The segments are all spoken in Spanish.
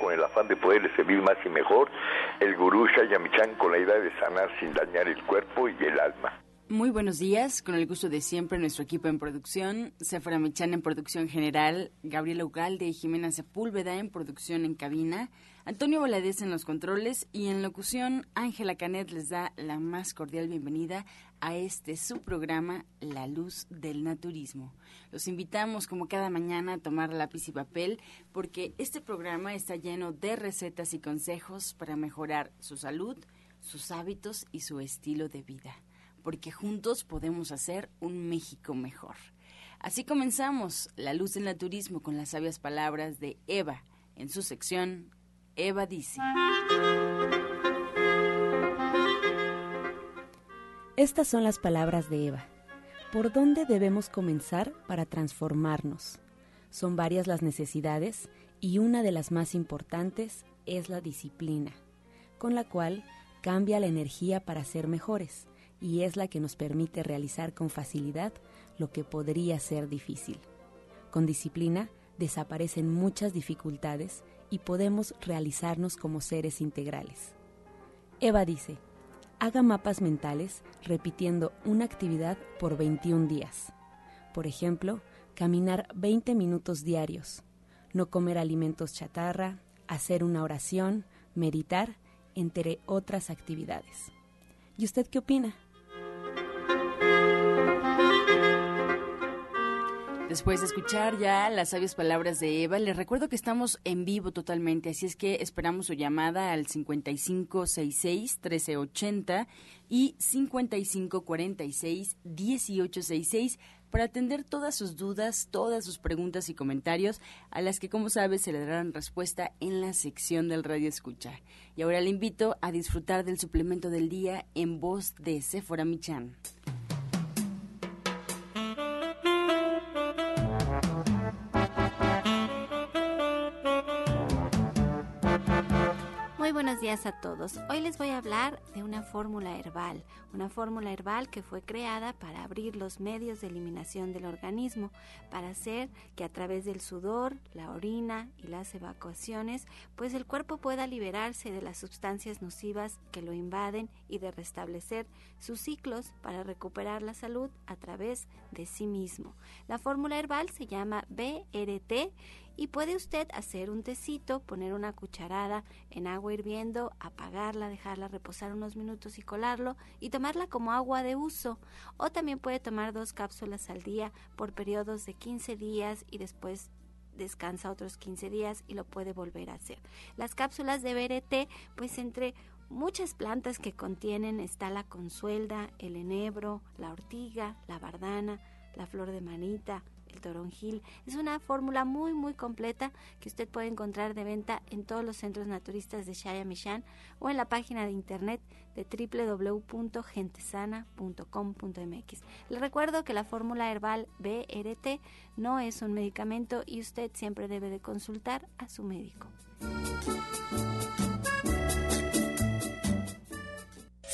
con el afán de poderle servir más y mejor, el gurú Shayamichan con la idea de sanar sin dañar el cuerpo y el alma. Muy buenos días, con el gusto de siempre nuestro equipo en producción, Sephora Michan en producción general, Gabriela Ugalde y Jimena Sepúlveda en producción en cabina, Antonio Valadez en los controles y en locución, Ángela Canet les da la más cordial bienvenida a este su programa La Luz del Naturismo. Los invitamos como cada mañana a tomar lápiz y papel porque este programa está lleno de recetas y consejos para mejorar su salud, sus hábitos y su estilo de vida porque juntos podemos hacer un México mejor. Así comenzamos La Luz del Naturismo con las sabias palabras de Eva en su sección Eva dice. Estas son las palabras de Eva. ¿Por dónde debemos comenzar para transformarnos? Son varias las necesidades y una de las más importantes es la disciplina, con la cual cambia la energía para ser mejores y es la que nos permite realizar con facilidad lo que podría ser difícil. Con disciplina desaparecen muchas dificultades y podemos realizarnos como seres integrales. Eva dice, haga mapas mentales repitiendo una actividad por 21 días. Por ejemplo, caminar 20 minutos diarios, no comer alimentos chatarra, hacer una oración, meditar, entre otras actividades. ¿Y usted qué opina? Después de escuchar ya las sabias palabras de Eva, les recuerdo que estamos en vivo totalmente, así es que esperamos su llamada al 5566-1380 y 5546-1866 para atender todas sus dudas, todas sus preguntas y comentarios, a las que, como sabe, se le darán respuesta en la sección del Radio Escucha. Y ahora le invito a disfrutar del suplemento del día en voz de Sephora Michan. Días a todos. Hoy les voy a hablar de una fórmula herbal, una fórmula herbal que fue creada para abrir los medios de eliminación del organismo, para hacer que a través del sudor, la orina y las evacuaciones, pues el cuerpo pueda liberarse de las sustancias nocivas que lo invaden y de restablecer sus ciclos para recuperar la salud a través de sí mismo. La fórmula herbal se llama BRT y puede usted hacer un tecito, poner una cucharada en agua hirviendo, apagarla, dejarla reposar unos minutos y colarlo y tomarla como agua de uso. O también puede tomar dos cápsulas al día por periodos de 15 días y después descansa otros 15 días y lo puede volver a hacer. Las cápsulas de BRT, pues entre muchas plantas que contienen está la consuelda, el enebro, la ortiga, la bardana, la flor de manita, el toronjil. Es una fórmula muy muy completa que usted puede encontrar de venta en todos los centros naturistas de Shayamishan o en la página de internet de www.gentesana.com.mx. Le recuerdo que la fórmula herbal BRT no es un medicamento y usted siempre debe de consultar a su médico.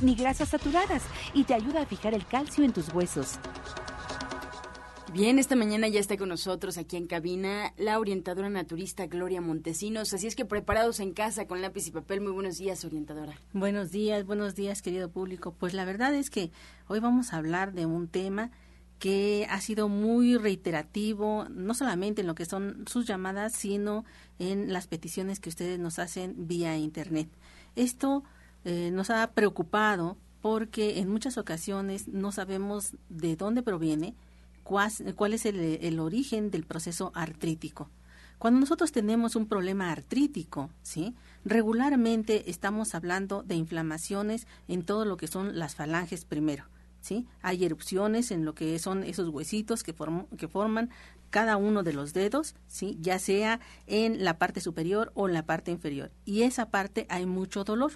ni grasas saturadas y te ayuda a fijar el calcio en tus huesos. Bien, esta mañana ya está con nosotros aquí en cabina la orientadora naturista Gloria Montesinos. Así es que preparados en casa con lápiz y papel. Muy buenos días, orientadora. Buenos días, buenos días, querido público. Pues la verdad es que hoy vamos a hablar de un tema que ha sido muy reiterativo, no solamente en lo que son sus llamadas, sino en las peticiones que ustedes nos hacen vía Internet. Esto eh, nos ha preocupado porque en muchas ocasiones no sabemos de dónde proviene, cuál, es el, origen del proceso artrítico. Cuando nosotros tenemos un problema artrítico, ¿sí? Regularmente estamos hablando de inflamaciones en todo lo que son las falanges primero. ¿Sí? Hay erupciones en lo que son esos huesitos que, que forman cada uno de los dedos, ¿sí? ya sea en la parte superior o en la parte inferior. Y esa parte hay mucho dolor.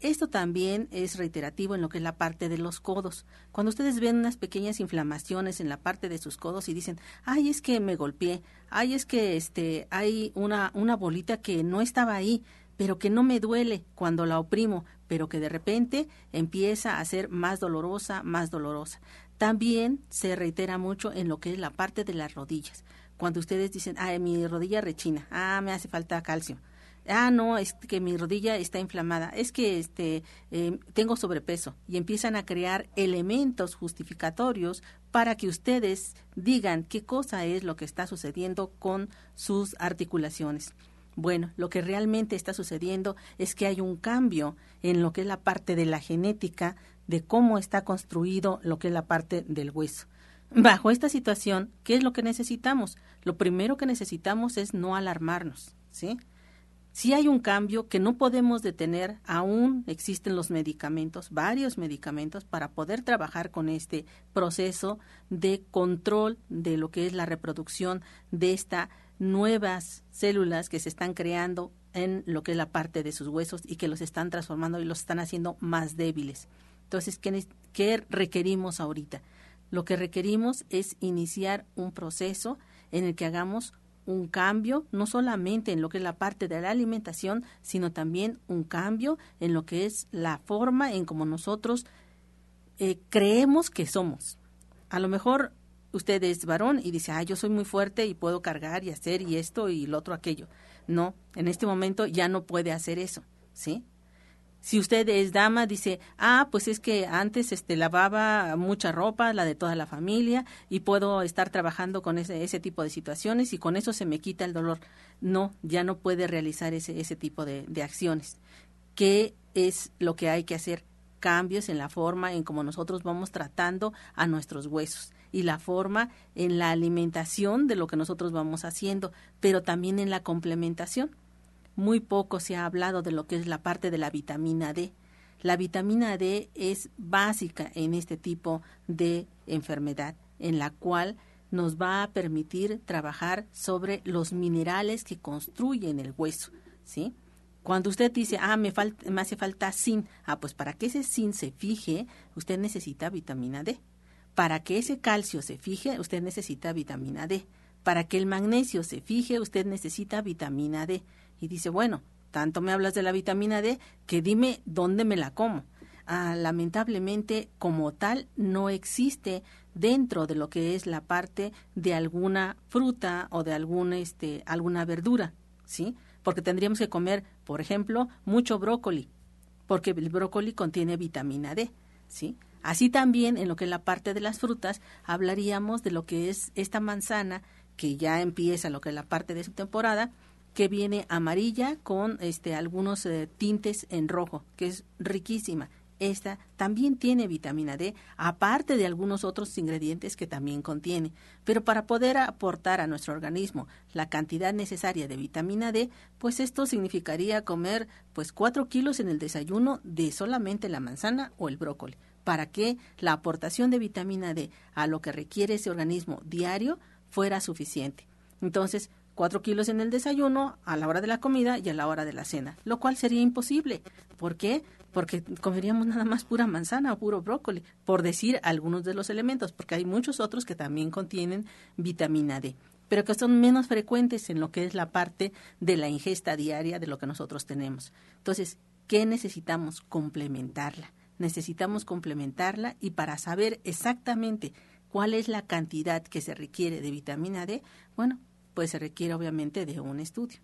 Esto también es reiterativo en lo que es la parte de los codos. Cuando ustedes ven unas pequeñas inflamaciones en la parte de sus codos y dicen, ay, es que me golpeé, ay, es que este, hay una, una bolita que no estaba ahí, pero que no me duele cuando la oprimo, pero que de repente empieza a ser más dolorosa, más dolorosa. También se reitera mucho en lo que es la parte de las rodillas. Cuando ustedes dicen, ay, mi rodilla rechina, ah, me hace falta calcio ah, no, es que mi rodilla está inflamada, es que este, eh, tengo sobrepeso y empiezan a crear elementos justificatorios para que ustedes digan qué cosa es lo que está sucediendo con sus articulaciones. Bueno, lo que realmente está sucediendo es que hay un cambio en lo que es la parte de la genética de cómo está construido lo que es la parte del hueso. Bajo esta situación, ¿qué es lo que necesitamos? Lo primero que necesitamos es no alarmarnos, ¿sí? Si hay un cambio que no podemos detener, aún existen los medicamentos, varios medicamentos para poder trabajar con este proceso de control de lo que es la reproducción de estas nuevas células que se están creando en lo que es la parte de sus huesos y que los están transformando y los están haciendo más débiles. Entonces, ¿qué, qué requerimos ahorita? Lo que requerimos es iniciar un proceso en el que hagamos un cambio, no solamente en lo que es la parte de la alimentación, sino también un cambio en lo que es la forma en como nosotros eh, creemos que somos. A lo mejor usted es varón y dice, ah, yo soy muy fuerte y puedo cargar y hacer y esto y lo otro aquello. No, en este momento ya no puede hacer eso, ¿sí? Si usted es dama, dice, ah, pues es que antes este, lavaba mucha ropa, la de toda la familia, y puedo estar trabajando con ese, ese tipo de situaciones y con eso se me quita el dolor. No, ya no puede realizar ese, ese tipo de, de acciones. ¿Qué es lo que hay que hacer? Cambios en la forma en cómo nosotros vamos tratando a nuestros huesos y la forma en la alimentación de lo que nosotros vamos haciendo, pero también en la complementación muy poco se ha hablado de lo que es la parte de la vitamina D. La vitamina D es básica en este tipo de enfermedad, en la cual nos va a permitir trabajar sobre los minerales que construyen el hueso, ¿sí? Cuando usted dice, ah, me, falta, me hace falta zinc, ah, pues para que ese zinc se fije, usted necesita vitamina D. Para que ese calcio se fije, usted necesita vitamina D. Para que el magnesio se fije, usted necesita vitamina D y dice, bueno, tanto me hablas de la vitamina D que dime dónde me la como. Ah, lamentablemente, como tal, no existe dentro de lo que es la parte de alguna fruta o de alguna, este, alguna verdura, ¿sí? Porque tendríamos que comer, por ejemplo, mucho brócoli, porque el brócoli contiene vitamina D, ¿sí? Así también en lo que es la parte de las frutas hablaríamos de lo que es esta manzana que ya empieza lo que es la parte de su temporada, que viene amarilla con este algunos eh, tintes en rojo, que es riquísima. Esta también tiene vitamina D, aparte de algunos otros ingredientes que también contiene. Pero para poder aportar a nuestro organismo la cantidad necesaria de vitamina D, pues esto significaría comer pues cuatro kilos en el desayuno de solamente la manzana o el brócoli, para que la aportación de vitamina D a lo que requiere ese organismo diario fuera suficiente. Entonces, cuatro kilos en el desayuno, a la hora de la comida y a la hora de la cena, lo cual sería imposible. ¿Por qué? Porque comeríamos nada más pura manzana o puro brócoli, por decir algunos de los elementos, porque hay muchos otros que también contienen vitamina D, pero que son menos frecuentes en lo que es la parte de la ingesta diaria de lo que nosotros tenemos. Entonces, ¿qué necesitamos? Complementarla. Necesitamos complementarla y para saber exactamente cuál es la cantidad que se requiere de vitamina D, bueno, pues se requiere obviamente de un estudio.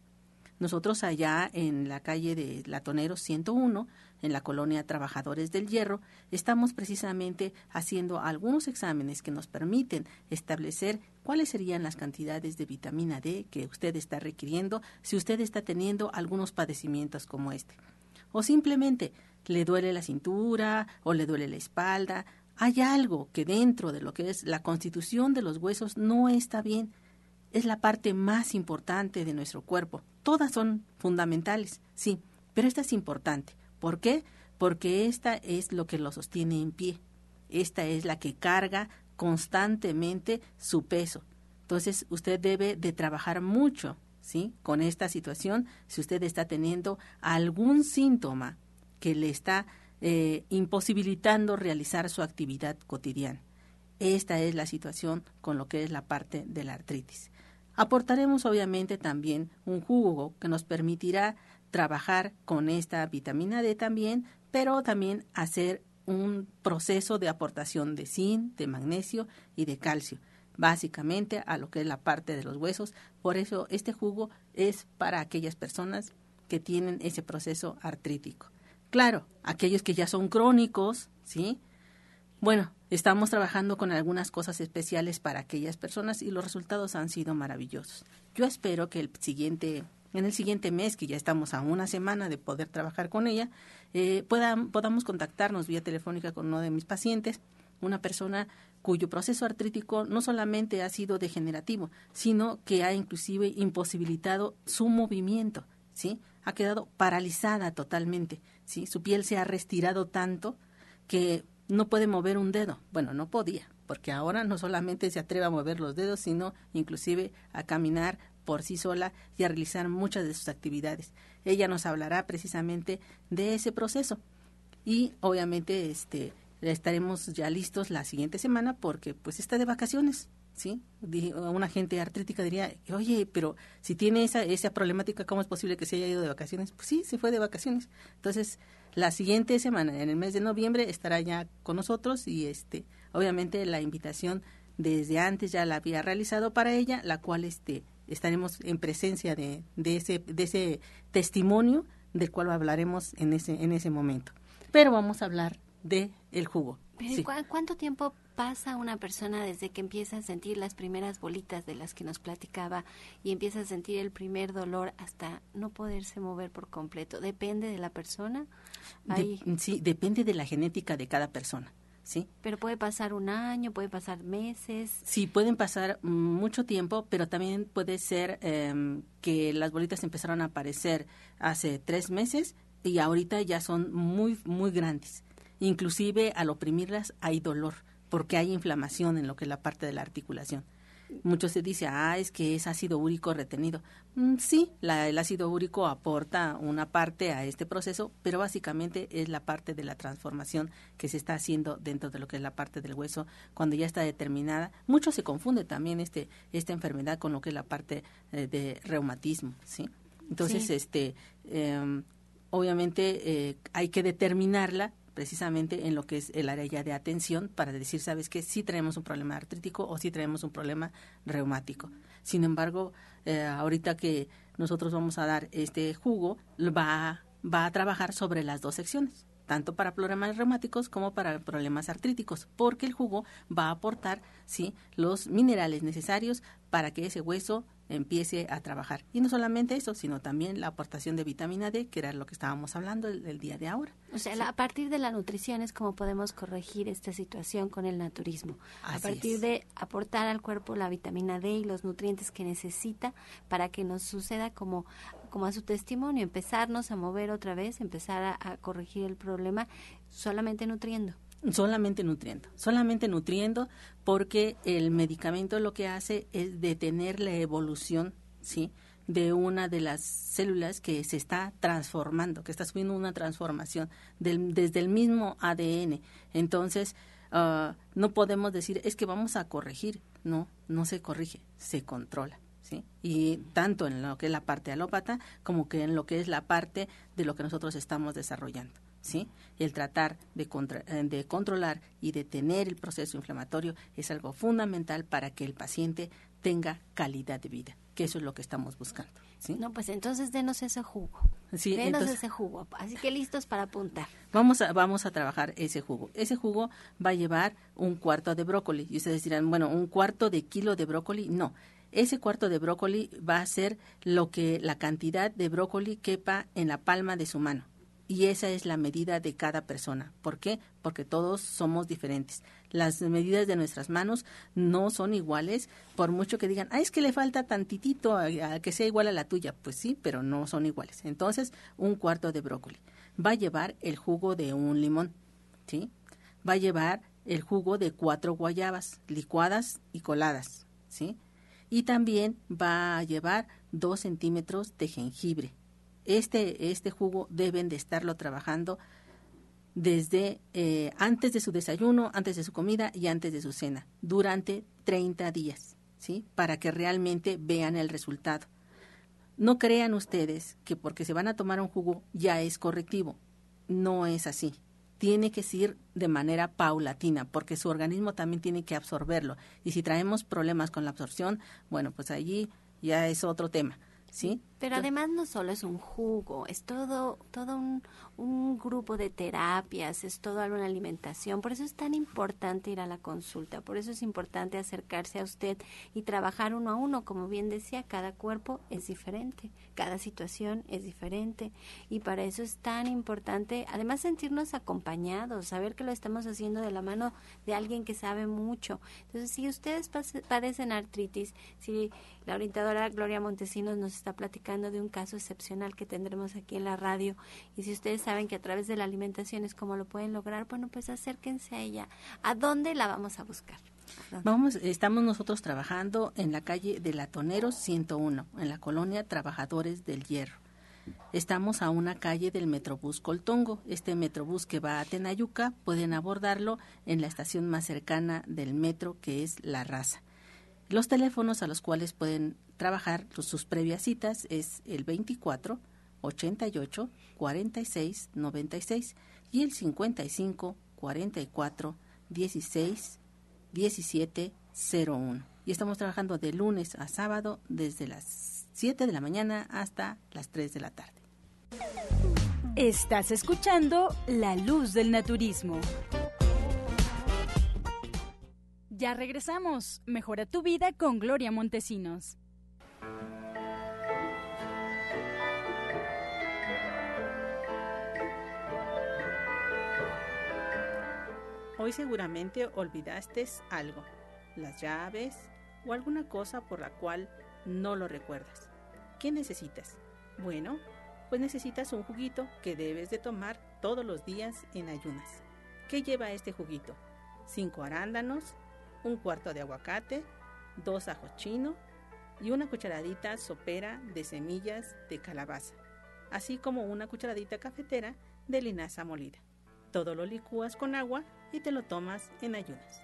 Nosotros allá en la calle de Latoneros 101, en la colonia Trabajadores del Hierro, estamos precisamente haciendo algunos exámenes que nos permiten establecer cuáles serían las cantidades de vitamina D que usted está requiriendo si usted está teniendo algunos padecimientos como este. O simplemente le duele la cintura o le duele la espalda. Hay algo que dentro de lo que es la constitución de los huesos no está bien es la parte más importante de nuestro cuerpo. Todas son fundamentales, sí, pero esta es importante. ¿Por qué? Porque esta es lo que lo sostiene en pie. Esta es la que carga constantemente su peso. Entonces, usted debe de trabajar mucho, ¿sí? Con esta situación, si usted está teniendo algún síntoma que le está eh, imposibilitando realizar su actividad cotidiana. Esta es la situación con lo que es la parte de la artritis. Aportaremos obviamente también un jugo que nos permitirá trabajar con esta vitamina D también, pero también hacer un proceso de aportación de zinc, de magnesio y de calcio, básicamente a lo que es la parte de los huesos. Por eso este jugo es para aquellas personas que tienen ese proceso artrítico. Claro, aquellos que ya son crónicos, ¿sí? Bueno, estamos trabajando con algunas cosas especiales para aquellas personas y los resultados han sido maravillosos. Yo espero que el siguiente en el siguiente mes, que ya estamos a una semana de poder trabajar con ella, eh, podamos contactarnos vía telefónica con uno de mis pacientes, una persona cuyo proceso artrítico no solamente ha sido degenerativo, sino que ha inclusive imposibilitado su movimiento, ¿sí? Ha quedado paralizada totalmente, ¿sí? Su piel se ha restirado tanto que no puede mover un dedo. Bueno, no podía, porque ahora no solamente se atreve a mover los dedos, sino inclusive a caminar por sí sola y a realizar muchas de sus actividades. Ella nos hablará precisamente de ese proceso y obviamente este estaremos ya listos la siguiente semana porque pues está de vacaciones, ¿sí? Una gente artrítica diría, oye, pero si tiene esa, esa problemática, ¿cómo es posible que se haya ido de vacaciones? Pues sí, se fue de vacaciones. Entonces, la siguiente semana, en el mes de noviembre, estará ya con nosotros y este, obviamente la invitación desde antes ya la había realizado para ella, la cual este estaremos en presencia de, de, ese, de ese testimonio del cual hablaremos en ese, en ese momento. Pero vamos a hablar de el jugo. ¿Cuánto tiempo pasa una persona desde que empieza a sentir las primeras bolitas de las que nos platicaba y empieza a sentir el primer dolor hasta no poderse mover por completo? ¿Depende de la persona? sí, depende de la genética de cada persona. ¿sí? Pero puede pasar un año, puede pasar meses. Sí, pueden pasar mucho tiempo, pero también puede ser em, que las bolitas empezaron a aparecer hace tres meses y ahorita ya son muy, muy grandes. Inclusive al oprimirlas hay dolor porque hay inflamación en lo que es la parte de la articulación. Mucho se dice, ah, es que es ácido úrico retenido. Mm, sí, la, el ácido úrico aporta una parte a este proceso, pero básicamente es la parte de la transformación que se está haciendo dentro de lo que es la parte del hueso cuando ya está determinada. Mucho se confunde también este, esta enfermedad con lo que es la parte eh, de reumatismo, ¿sí? Entonces, este, em, obviamente eh, hay que determinarla precisamente en lo que es el área ya de atención para decir, sabes que sí traemos un problema artrítico o sí traemos un problema reumático. Sin embargo, eh, ahorita que nosotros vamos a dar este jugo, va, va a trabajar sobre las dos secciones tanto para problemas reumáticos como para problemas artríticos, porque el jugo va a aportar sí los minerales necesarios para que ese hueso empiece a trabajar. Y no solamente eso, sino también la aportación de vitamina D, que era lo que estábamos hablando el, día de ahora. O sea, a partir de la nutrición es como podemos corregir esta situación con el naturismo. a partir de aportar al cuerpo la vitamina D y los nutrientes que necesita para que nos suceda como, como a su testimonio, empezarnos a mover otra vez, empezar a corregir el problema solamente nutriendo solamente nutriendo, solamente nutriendo porque el medicamento lo que hace es detener la evolución, ¿sí? de una de las células que se está transformando, que está subiendo una transformación desde el mismo ADN. Entonces, ah, no podemos decir, es que vamos a corregir. No, no se corrige, se controla. ¿Sí? Y tanto en lo que es la parte alópata como que en lo que es la parte de lo que nosotros estamos desarrollando. ¿sí? El tratar de, eh, de controlar y detener el proceso inflamatorio es algo fundamental para que el paciente tenga calidad de vida, que eso es lo que estamos buscando. ¿sí? No, pues entonces denos ese jugo. Sí, denos ese jugo. Así que listos para apuntar. Vamos a, vamos a trabajar ese jugo. Ese jugo va a llevar un cuarto de brócoli. Y ustedes dirán, bueno, un cuarto de kilo de brócoli. No, ese cuarto de brócoli va a ser lo que la cantidad de brócoli quepa en la palma de su mano y esa es la medida de cada persona. ¿Por qué? Porque todos somos diferentes. Las medidas de nuestras manos no son iguales, por mucho que digan, ah, es que le falta tantitito a, que sea igual a la tuya. Pues sí, pero no son iguales. Entonces, un cuarto de brócoli. Va a llevar el jugo de un limón, ¿sí? Va a llevar el jugo de cuatro guayabas, licuadas y coladas, ¿sí? Y también va a llevar dos centímetros de jengibre, este, este jugo deben de estarlo trabajando desde eh, antes de su desayuno, antes de su comida y antes de su cena, durante 30 días, ¿sí? Para que realmente vean el resultado. No crean ustedes que porque se van a tomar un jugo ya es correctivo. No es así. Tiene que ser de manera paulatina, porque su organismo también tiene que absorberlo. Y si traemos problemas con la absorción, bueno, pues allí ya es otro tema, ¿sí? Pero además no solo es un jugo, es todo, todo un, un grupo de terapias, es toda una alimentación. Por eso es tan importante ir a la consulta, por eso es importante acercarse a usted y trabajar uno a uno. Como bien decía, cada cuerpo es diferente, cada situación es diferente y para eso es tan importante, además sentirnos acompañados, saber que lo estamos haciendo de la mano de alguien que sabe mucho. Entonces, si ustedes padecen artritis, si la orientadora Gloria Montesinos nos está platicando, de un caso excepcional que tendremos aquí en la radio. Y si ustedes saben que a través de la alimentación es como lo pueden lograr, bueno, pues acérquense a ella. ¿A dónde la vamos a buscar? Vamos, estamos nosotros trabajando en la calle de Latoneros 101, en la colonia Trabajadores del Hierro. Estamos a una calle del Metrobús Coltongo. Este Metrobús que va a Tenayuca pueden abordarlo en la estación más cercana del metro que es La Raza. Los teléfonos a los cuales pueden trabajar sus previas citas es el 24 88 46 96 y el 55 44 16 17 01. Y estamos trabajando de lunes a sábado desde las 7 de la mañana hasta las 3 de la tarde. Estás escuchando La Luz del Naturismo. Ya regresamos. Mejora tu vida con Gloria Montesinos. Hoy seguramente olvidaste algo, las llaves o alguna cosa por la cual no lo recuerdas. ¿Qué necesitas? Bueno, pues necesitas un juguito que debes de tomar todos los días en ayunas. ¿Qué lleva este juguito? Cinco arándanos, un cuarto de aguacate, dos ajos chino y una cucharadita sopera de semillas de calabaza, así como una cucharadita cafetera de linaza molida. Todo lo licúas con agua y te lo tomas en ayunas.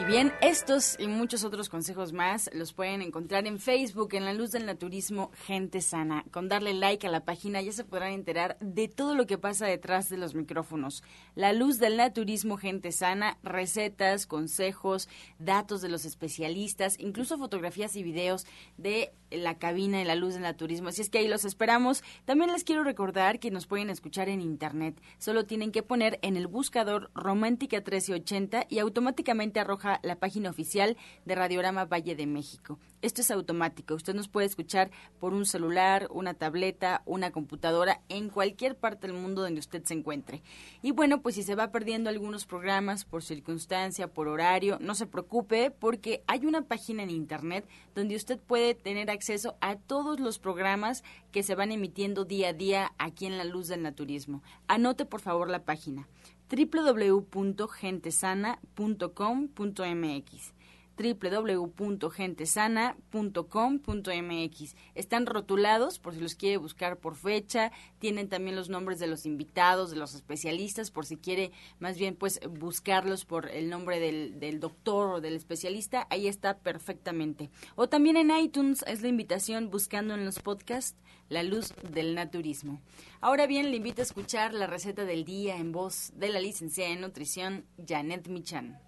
Y bien, estos y muchos otros consejos más los pueden encontrar en Facebook, en La Luz del Naturismo Gente Sana. Con darle like a la página ya se podrán enterar de todo lo que pasa detrás de los micrófonos. La Luz del Naturismo Gente Sana, recetas, consejos, datos de los especialistas, incluso fotografías y videos de la cabina de La Luz del Naturismo. Así es que ahí los esperamos. También les quiero recordar que nos pueden escuchar en internet. Solo tienen que poner en el buscador Romántica 1380 y automáticamente arroja la página oficial de Radiorama Valle de México. Esto es automático. Usted nos puede escuchar por un celular, una tableta, una computadora, en cualquier parte del mundo donde usted se encuentre. Y bueno, pues si se va perdiendo algunos programas por circunstancia, por horario, no se preocupe porque hay una página en Internet donde usted puede tener acceso a todos los programas que se van emitiendo día a día aquí en la luz del naturismo. Anote por favor la página www.gentesana.com.mx www.gentesana.com.mx. Están rotulados por si los quiere buscar por fecha, tienen también los nombres de los invitados, de los especialistas, por si quiere más bien pues buscarlos por el nombre del, del doctor o del especialista, ahí está perfectamente. O también en iTunes es la invitación buscando en los podcasts La Luz del Naturismo. Ahora bien, le invito a escuchar la receta del día en voz de la licenciada en nutrición Janet Michan.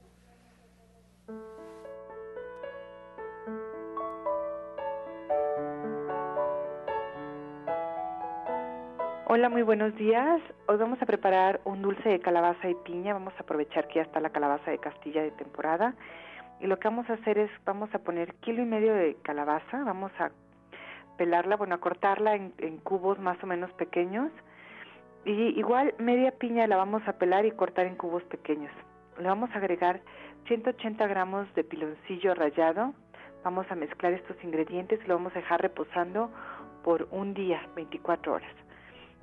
Hola, muy buenos días. Hoy vamos a preparar un dulce de calabaza y piña. Vamos a aprovechar que ya está la calabaza de Castilla de temporada. Y lo que vamos a hacer es, vamos a poner kilo y medio de calabaza. Vamos a pelarla, bueno, a cortarla en, cubos más o menos pequeños. Y igual media piña la vamos a pelar y cortar en cubos pequeños. Le vamos a agregar 180 gramos de piloncillo rallado. Vamos a mezclar estos ingredientes y lo vamos a dejar reposando por un día, 24 horas.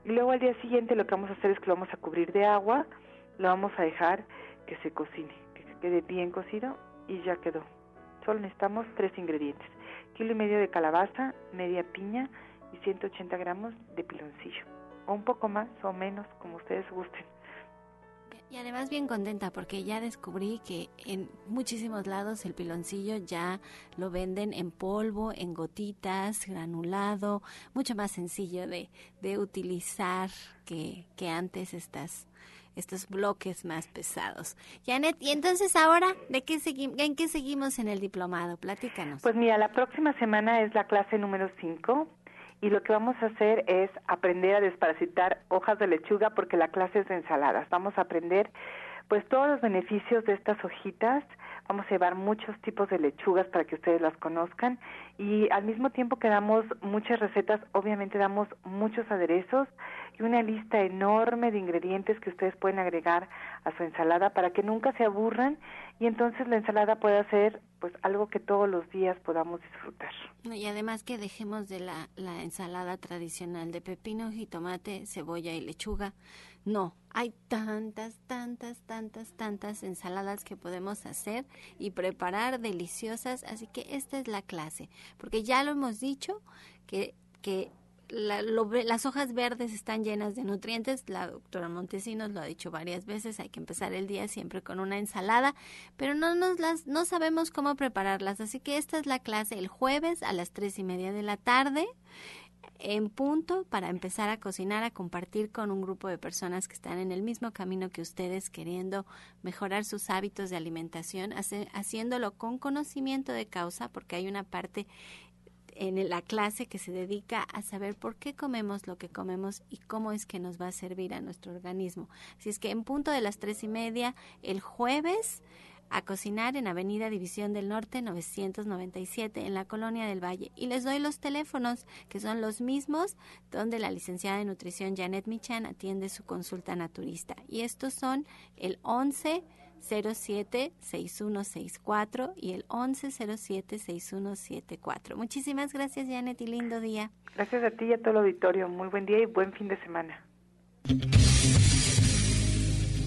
Y luego al día siguiente lo que vamos a hacer es que lo vamos a cubrir de agua, lo vamos a dejar que se cocine, que quede bien cocido y ya quedó. Solo necesitamos tres ingredientes. Kilo y medio de calabaza, media piña y 180 gramos de piloncillo. O un poco más o menos, como ustedes gusten. Y además bien contenta porque ya descubrí que en muchísimos lados el piloncillo ya lo venden en polvo, en gotitas, granulado, mucho más sencillo de, de utilizar que, que antes estas estos bloques más pesados. Janet, y entonces ahora, ¿de qué ¿en qué seguimos en el diplomado? Platícanos. Pues mira, la próxima semana es la clase número 5 y lo que vamos a hacer es aprender a desparasitar hojas de lechuga porque la clase es de ensaladas. Vamos a aprender pues todos los beneficios de estas hojitas. Vamos a llevar muchos tipos de lechugas para que ustedes las conozcan y al mismo tiempo que damos muchas recetas, obviamente damos muchos aderezos y una lista enorme de ingredientes que ustedes pueden agregar a su ensalada para que nunca se aburran y entonces la ensalada pueda ser pues algo que todos los días podamos disfrutar. Y además que dejemos de la, la ensalada tradicional de pepino, jitomate, cebolla y lechuga. No, hay tantas, tantas, tantas, tantas ensaladas que podemos hacer y preparar deliciosas, así que esta es la clase, porque ya lo hemos dicho que, que las hojas verdes están llenas de nutrientes. La doctora Montesinos lo ha dicho varias veces. Hay que empezar el día siempre con una ensalada, pero no nos las, no sabemos cómo prepararlas. Así que esta es la clase el jueves a las tres y media de la tarde en punto para empezar a cocinar, a compartir con un grupo de personas que están en el mismo camino que ustedes, queriendo mejorar sus hábitos de alimentación, haciéndolo con conocimiento de causa, porque hay una parte en la clase que se dedica a saber por qué comemos lo que comemos y cómo es que nos va a servir a nuestro organismo. Así es que en punto de las tres y media, el jueves, a cocinar en Avenida División del Norte 997 en la Colonia del Valle. Y les doy los teléfonos, que son los mismos donde la licenciada de nutrición Janet Michan atiende su consulta naturista. Y estos son el 11 07-6164 y el 1107-6174. Muchísimas gracias, Janet, y lindo día. Gracias a ti y a todo el auditorio. Muy buen día y buen fin de semana.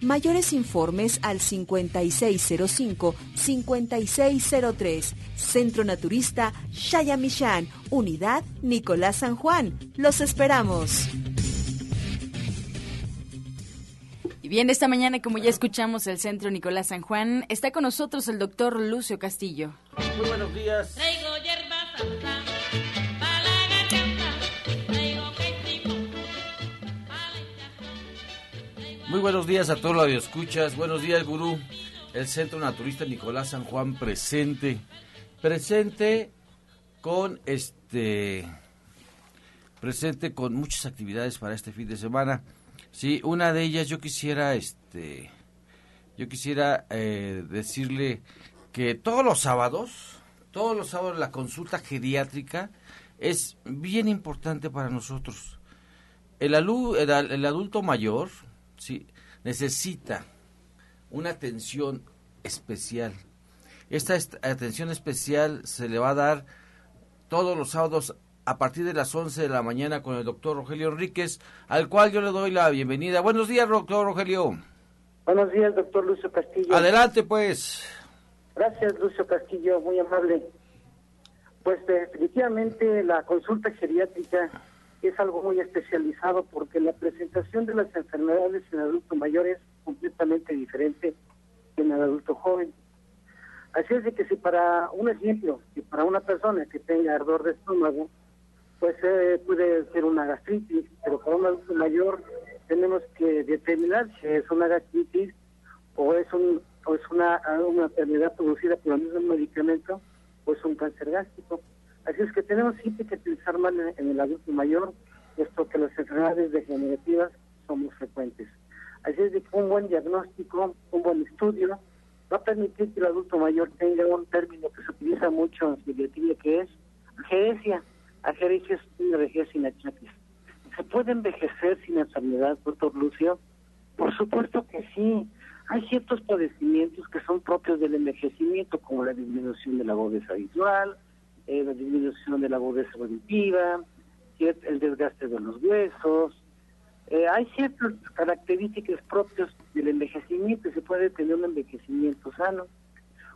Mayores informes al 5605-5603. Centro Naturista Shayamishan, Unidad Nicolás San Juan. Los esperamos. Y bien, esta mañana, como ya escuchamos, el Centro Nicolás San Juan, está con nosotros el doctor Lucio Castillo. Muy buenos días. Muy buenos días a todos los escuchas. Buenos días, gurú. El Centro Naturista Nicolás San Juan presente. Presente con este presente con muchas actividades para este fin de semana. Sí, una de ellas yo quisiera este yo quisiera eh, decirle que todos los sábados, todos los sábados la consulta geriátrica es bien importante para nosotros. El, el, adulto mayor ¿sí? necesita una atención especial. Esta atención especial se le va a dar todos los sábados a partir de las 11 de la mañana con el doctor Rogelio Enríquez, al cual yo le doy la bienvenida. Buenos días, doctor Rogelio. Buenos días, doctor Lucio Castillo. Adelante, pues. Gracias, Lucio Castillo, muy amable. Pues definitivamente la consulta geriátrica es algo muy especializado porque la presentación de las enfermedades en adulto mayor es completamente diferente que en el adulto joven. Así es de que si para un ejemplo, si para una persona que tenga ardor de estómago, pues eh, puede ser una gastritis, pero para un adulto mayor tenemos que determinar si es una gastritis o es un o es una, enfermedad producida por el mismo medicamento o es un cáncer gástrico. Así es que tenemos que en, el adulto mayor, puesto que las enfermedades degenerativas son muy frecuentes. Así es de que un buen diagnóstico, un buen estudio, va a permitir que el adulto mayor tenga un término que se utiliza mucho en psiquiatría, que es ageresia. Ageresia es una vejez sin achaques. ¿Se puede envejecer sin enfermedad, doctor Lucio? Por supuesto que sí. Hay ciertos padecimientos que son propios del envejecimiento, como la disminución de la agudeza visual, eh, la disminución de la agudeza auditiva, el desgaste de los huesos. Eh, hay ciertas características propias del envejecimiento se puede tener un envejecimiento sano.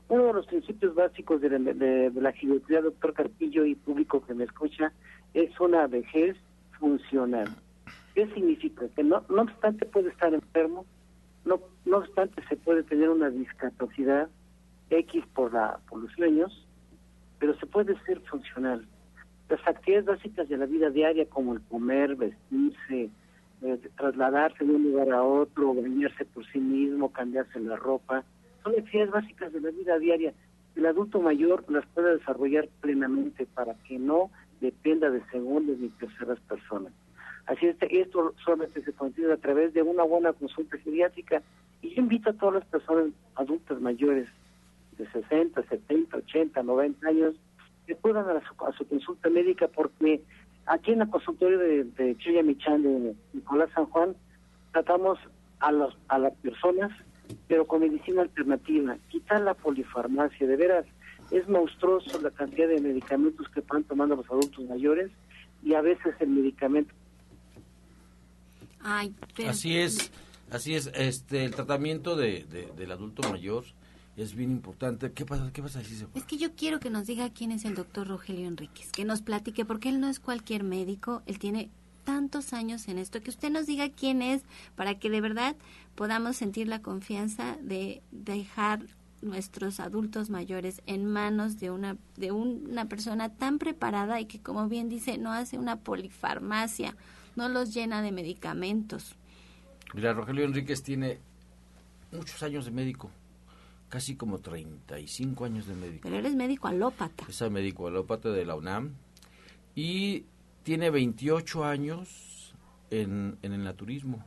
Uno de los principios básicos de la, de, de doctor Carpillo y público que me escucha, es una vejez funcional. ¿Qué significa? Que no, no obstante puede estar enfermo, no, no obstante se puede tener una discapacidad X por, la, por los sueños, pero se puede ser funcional. Las actividades básicas de la vida diaria como el comer, vestirse, eh, trasladarse de un lugar a otro, bañarse por sí mismo, cambiarse la ropa, son actividades básicas de la vida diaria. El adulto mayor las puede desarrollar plenamente para que no dependa de segundos ni terceras personas. Así es esto solamente se consigue a través de una buena consulta geriátrica y yo invito a todas las personas adultas mayores de 60, 70, 80, 90 años que puedan a su, a su consulta médica porque aquí en la consultorio de, de Chuya Michan de Nicolás San Juan tratamos a, los, a las personas pero con medicina alternativa, quitar la polifarmacia, de veras, es monstruoso la cantidad de medicamentos que van tomando los adultos mayores y a veces el medicamento. Así es, así es, este, el tratamiento de, del adulto mayor es bien importante. ¿Qué pasa, qué pasa Es que yo quiero que nos diga quién es el doctor Rogelio Enríquez, que nos platique, porque él no es cualquier médico, él tiene tantos años en esto, que usted nos diga quién es, para que de verdad podamos sentir la confianza de dejar nuestros adultos mayores en manos de una de una persona tan preparada y que como bien dice no hace una polifarmacia, no los llena de medicamentos. Mira, Rogelio Enríquez tiene muchos años de médico, casi como 35 años de médico. Pero eres médico alópata. Es médico alópata de la UNAM y tiene 28 años en, en el naturismo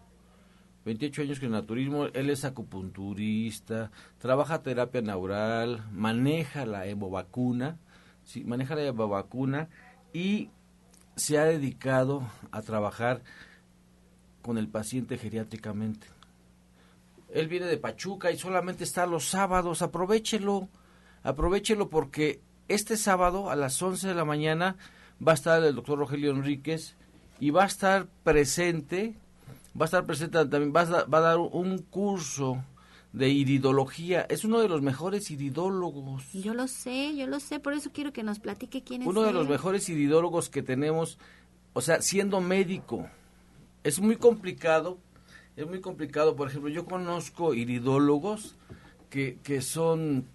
28 años que en naturismo, él es acupunturista, trabaja terapia neural, maneja la vacuna, sí, maneja la vacuna y se ha dedicado a trabajar con el paciente geriátricamente. Él viene de Pachuca y solamente está los sábados, aprovechelo, aprovechelo porque este sábado a las 11 de la mañana va a estar el doctor Rogelio Enríquez y va a estar presente va a estar presente también, va a, va a dar un curso de iridología. Es uno de los mejores iridólogos. Yo lo sé, yo lo sé, por eso quiero que nos platique quién es. Uno de los mejores iridólogos que tenemos, o sea, siendo médico. Es muy complicado, es muy complicado. Por ejemplo, yo conozco iridólogos que, que son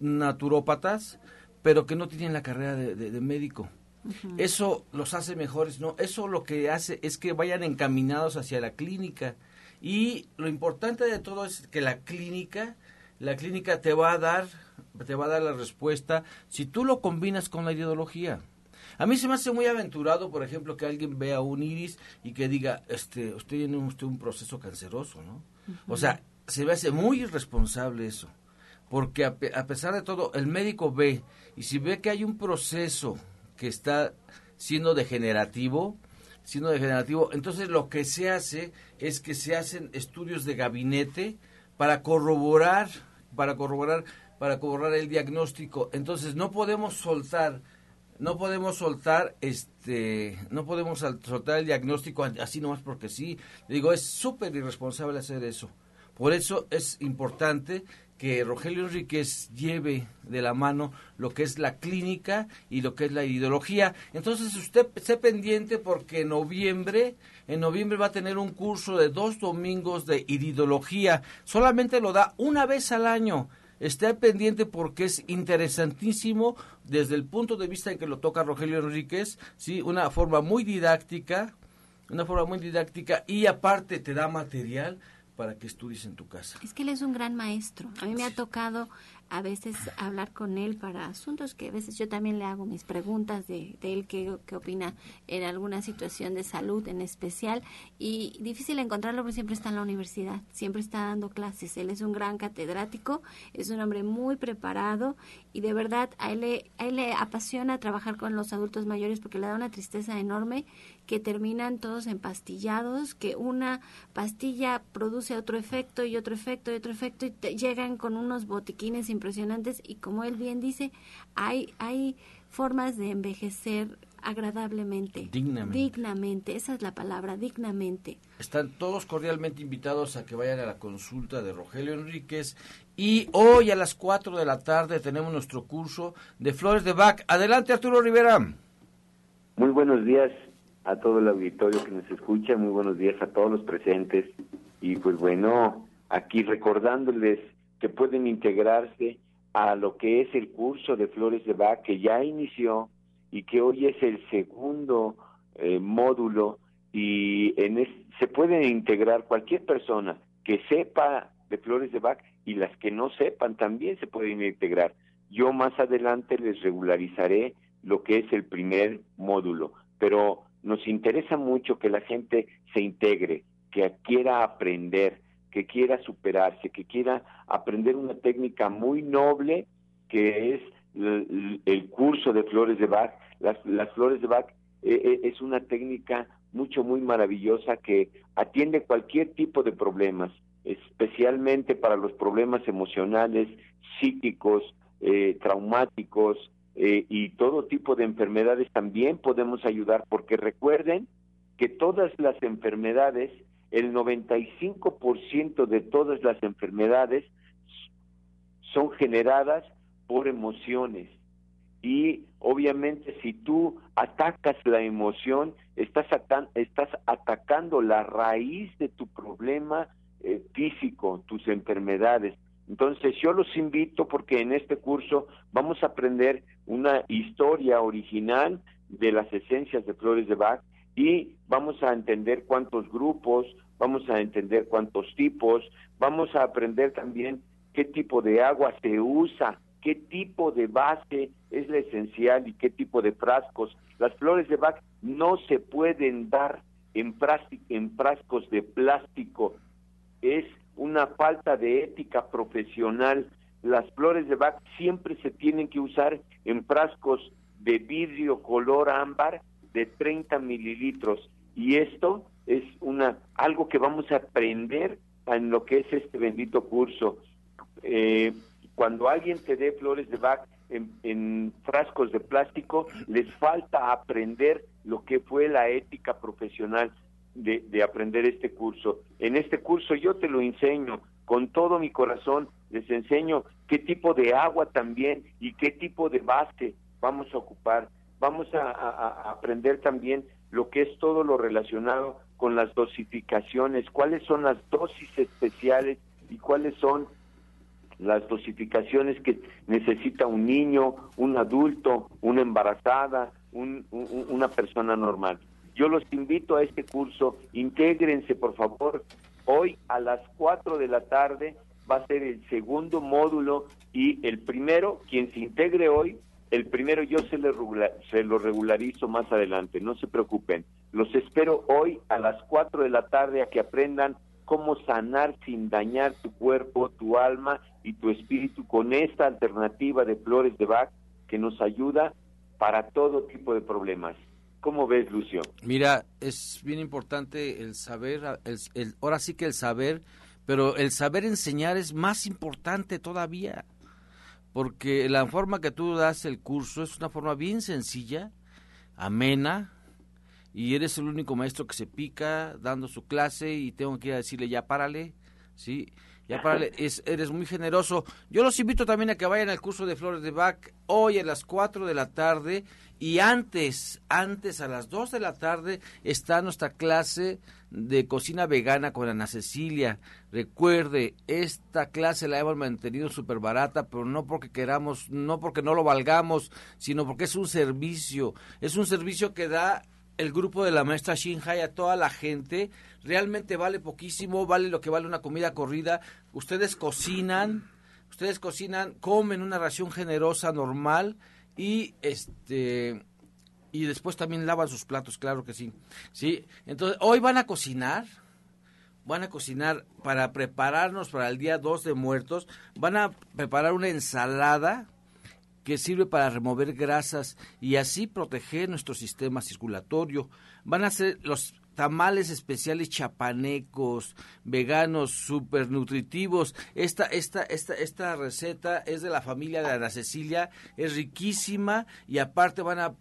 naturópatas, pero que no tienen la carrera de médico. Eso los hace mejores, ¿no? Eso lo que hace es que vayan encaminados hacia la clínica. Y lo importante de todo es que la clínica, la clínica te va a dar, te va a dar la respuesta si tú lo combinas con la ideología. A mí se me hace muy aventurado, por ejemplo, que alguien vea un iris y que diga, este, usted tiene usted un proceso canceroso, ¿no? O sea, se me hace muy irresponsable eso. porque a, pesar de todo, el médico ve, y si ve que hay un proceso que está siendo degenerativo, siendo degenerativo, entonces lo que se hace es que se hacen estudios de gabinete para corroborar, para corroborar, para corroborar el diagnóstico. Entonces no podemos soltar, no podemos soltar este, no podemos soltar el diagnóstico así nomás porque sí. Digo, es súper irresponsable hacer eso. Por eso es importante que Rogelio Enríquez lleve de la mano lo que es la clínica y lo que es la ideología. Entonces usted esté pendiente porque en noviembre, en noviembre va a tener un curso de dos domingos de ideología. Solamente lo da una vez al año. Esté pendiente porque es interesantísimo desde el punto de vista en que lo toca Rogelio Enríquez, sí, una forma muy didáctica, una forma muy didáctica y aparte te da material para que estudies en tu casa. Es que él es un gran maestro. A mí me ha tocado a veces hablar con él para asuntos que a veces yo también le hago mis preguntas de, él qué, qué, opina en alguna situación de salud en especial. Y difícil encontrarlo porque siempre está en la universidad, siempre está dando clases, él es un gran catedrático, es un hombre muy preparado y de verdad a él, le, a él le apasiona trabajar con los adultos mayores porque le da una tristeza enorme que terminan todos empastillados, que una pastilla produce otro efecto y otro efecto y otro efecto y llegan con unos botiquines impresionantes y como él bien dice, hay, hay formas de envejecer agradablemente. Dignamente. Dignamente, esa es la palabra, dignamente. Están todos cordialmente invitados a que vayan a la consulta de Rogelio Enríquez y hoy a las 4 de la tarde tenemos nuestro curso de Flores de Bach. Adelante Arturo Rivera. Muy buenos días a todo el auditorio que nos escucha, muy buenos días a todos los presentes. Y pues bueno, aquí recordándoles que pueden integrarse a lo que es el curso de Flores de Bach que ya inició y que hoy es el segundo eh, módulo. Y en se puede integrar cualquier persona que sepa de Flores de Bach y las que no sepan también se pueden integrar. Yo más adelante les regularizaré lo que es el primer módulo, pero nos interesa mucho que la gente se integre, que quiera aprender, que quiera superarse, que quiera aprender una técnica muy noble que es el, curso de flores de Bach. Las, flores de Bach eh, eh, es una técnica mucho, muy maravillosa que atiende cualquier tipo de problemas, especialmente para los problemas emocionales, psíquicos, eh, traumáticos y todo tipo de enfermedades también podemos ayudar porque recuerden que todas las enfermedades el 95% de todas las enfermedades son generadas por emociones. Y obviamente si tú atacas la emoción, estás, estás atacando la raíz de tu problema eh, físico, tus enfermedades. Entonces yo los invito porque en este curso vamos a aprender una historia original de las esencias de flores de Bach y vamos a entender cuántos grupos, vamos a entender cuántos tipos, vamos a aprender también qué tipo de agua se usa, qué tipo de base es la esencial y qué tipo de frascos. Las flores de Bach no se pueden dar en, en frascos de plástico, es una falta de ética profesional. Las flores de Bach siempre se tienen que usar en frascos de vidrio color ámbar de 30 mililitros y esto es una algo que vamos a aprender en lo que es este bendito curso. Eh, cuando alguien te dé flores de Bach en, frascos de plástico, les falta aprender lo que fue la ética profesional de, de aprender este curso. En este curso yo te lo enseño con todo mi corazón, les enseño qué tipo de agua también y qué tipo de base vamos a ocupar vamos a, aprender también lo que es todo lo relacionado con las dosificaciones, cuáles son las dosis especiales y cuáles son las dosificaciones que necesita un niño, un adulto, una embarazada, una persona normal. Yo los invito a este curso, intégrense por favor. Hoy a las 4 de la tarde va a ser el segundo módulo y el primero, quien se integre hoy, el primero yo se, le lo regularizo más adelante, no se preocupen. Los espero hoy a las 4 de la tarde a que aprendan cómo sanar sin dañar tu cuerpo, tu alma y y tu espíritu con esta alternativa de flores de Bach que nos ayuda para todo tipo de problemas. ¿Cómo ves, Lucio? Mira, es bien importante el saber, el, ahora sí que el saber, pero el saber enseñar es más importante todavía, porque la forma que tú das el curso es una forma bien sencilla, amena, y eres el único maestro que se pica dando su clase y tengo que ir a decirle ya párale, ¿sí? Ya para, es, eres muy generoso. Yo los invito también a que vayan al curso de Flores de Bach hoy a las 4 de la tarde y antes, antes a las 2 de la tarde está nuestra clase de cocina vegana con Ana Cecilia. Recuerde, esta clase la hemos mantenido súper barata, pero no porque queramos, no porque no lo valgamos, sino porque es un servicio. Es un servicio que da el grupo de la maestra Shinhai a toda la gente. Realmente vale poquísimo, vale lo que vale una comida corrida. Ustedes cocinan, ustedes cocinan, comen una ración generosa, normal y este y después también lavan sus platos, claro que sí. Sí, entonces hoy van a cocinar. Van a cocinar para prepararnos para el día 2 de muertos. Van a preparar una ensalada que sirve para remover grasas y así proteger nuestro sistema circulatorio. Van a ser los tamales especiales chapanecos, veganos, super nutritivos. Esta, esta, esta, esta receta es de la familia de Ana Cecilia, es riquísima y aparte van a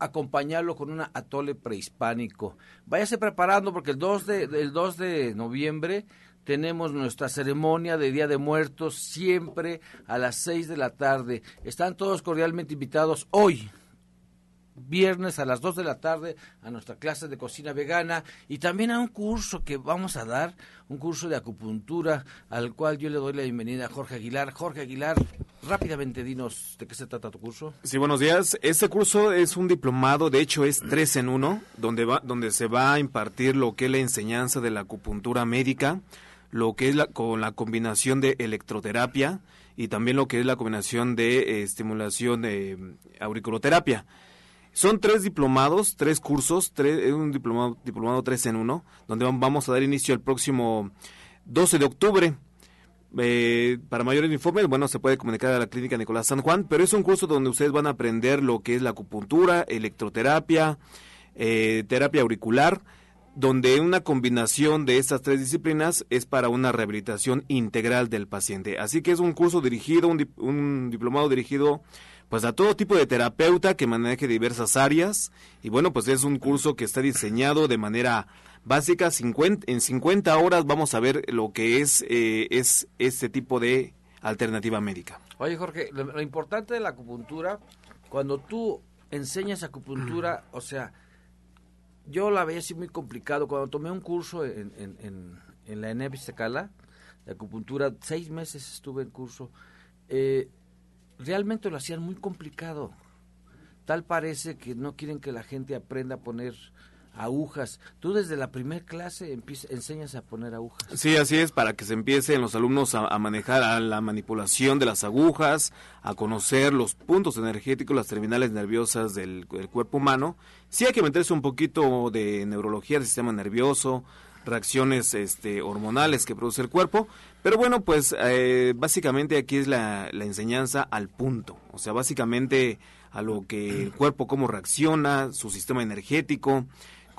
acompañarlo con un atole prehispánico. Váyase preparando porque el 2 de, el 2 de noviembre tenemos nuestra ceremonia de Día de Muertos siempre a las 6 de la tarde. Están todos cordialmente invitados hoy, viernes a las 2 de la tarde, a nuestra clase de cocina vegana y también a un curso que vamos a dar, un curso de acupuntura, al cual yo le doy la bienvenida a Jorge Aguilar. Jorge Aguilar, rápidamente dinos de qué se trata tu curso. Sí, buenos días. Este curso es un diplomado, de hecho es tres en uno, donde, donde se va a impartir lo que es la enseñanza de la acupuntura médica lo que es la, con la combinación de electroterapia y también lo que es la combinación de eh, estimulación de mm, auriculoterapia. Son tres diplomados, tres cursos, tres, un diplomado, diplomado tres en uno, donde vamos a dar inicio el próximo 12 de octubre. Eh, para mayores informes, bueno, se puede comunicar a la clínica Nicolás San Juan, pero es un curso donde ustedes van a aprender lo que es la acupuntura, electroterapia, eh, terapia auricular, donde una combinación de estas tres disciplinas es para una rehabilitación integral del paciente. Así que es un curso dirigido, un, diplomado dirigido pues a todo tipo de terapeuta que maneje diversas áreas y bueno, pues es un curso que está diseñado de manera básica, 50, en 50 horas vamos a ver lo que es, eh, es este tipo de alternativa médica. Oye Jorge, lo importante de la acupuntura, cuando tú enseñas acupuntura, o sea, yo la veía así muy complicado. Cuando tomé un curso en, en, en, la ENEP de acupuntura, seis meses estuve en curso, eh, realmente lo hacían muy complicado. Tal parece que no quieren que la gente aprenda a poner agujas. Tú desde la primera clase enseñas a poner agujas. Sí, así es, para que se empiecen los alumnos a, manejar a la manipulación de las agujas, a conocer los puntos energéticos, las terminales nerviosas del, cuerpo humano. Sí hay que meterse un poquito de neurología del sistema nervioso, reacciones este, hormonales que produce el cuerpo. Pero bueno, pues eh, básicamente aquí es la, la enseñanza al punto. O sea, básicamente a lo que el cuerpo, cómo reacciona, su sistema energético,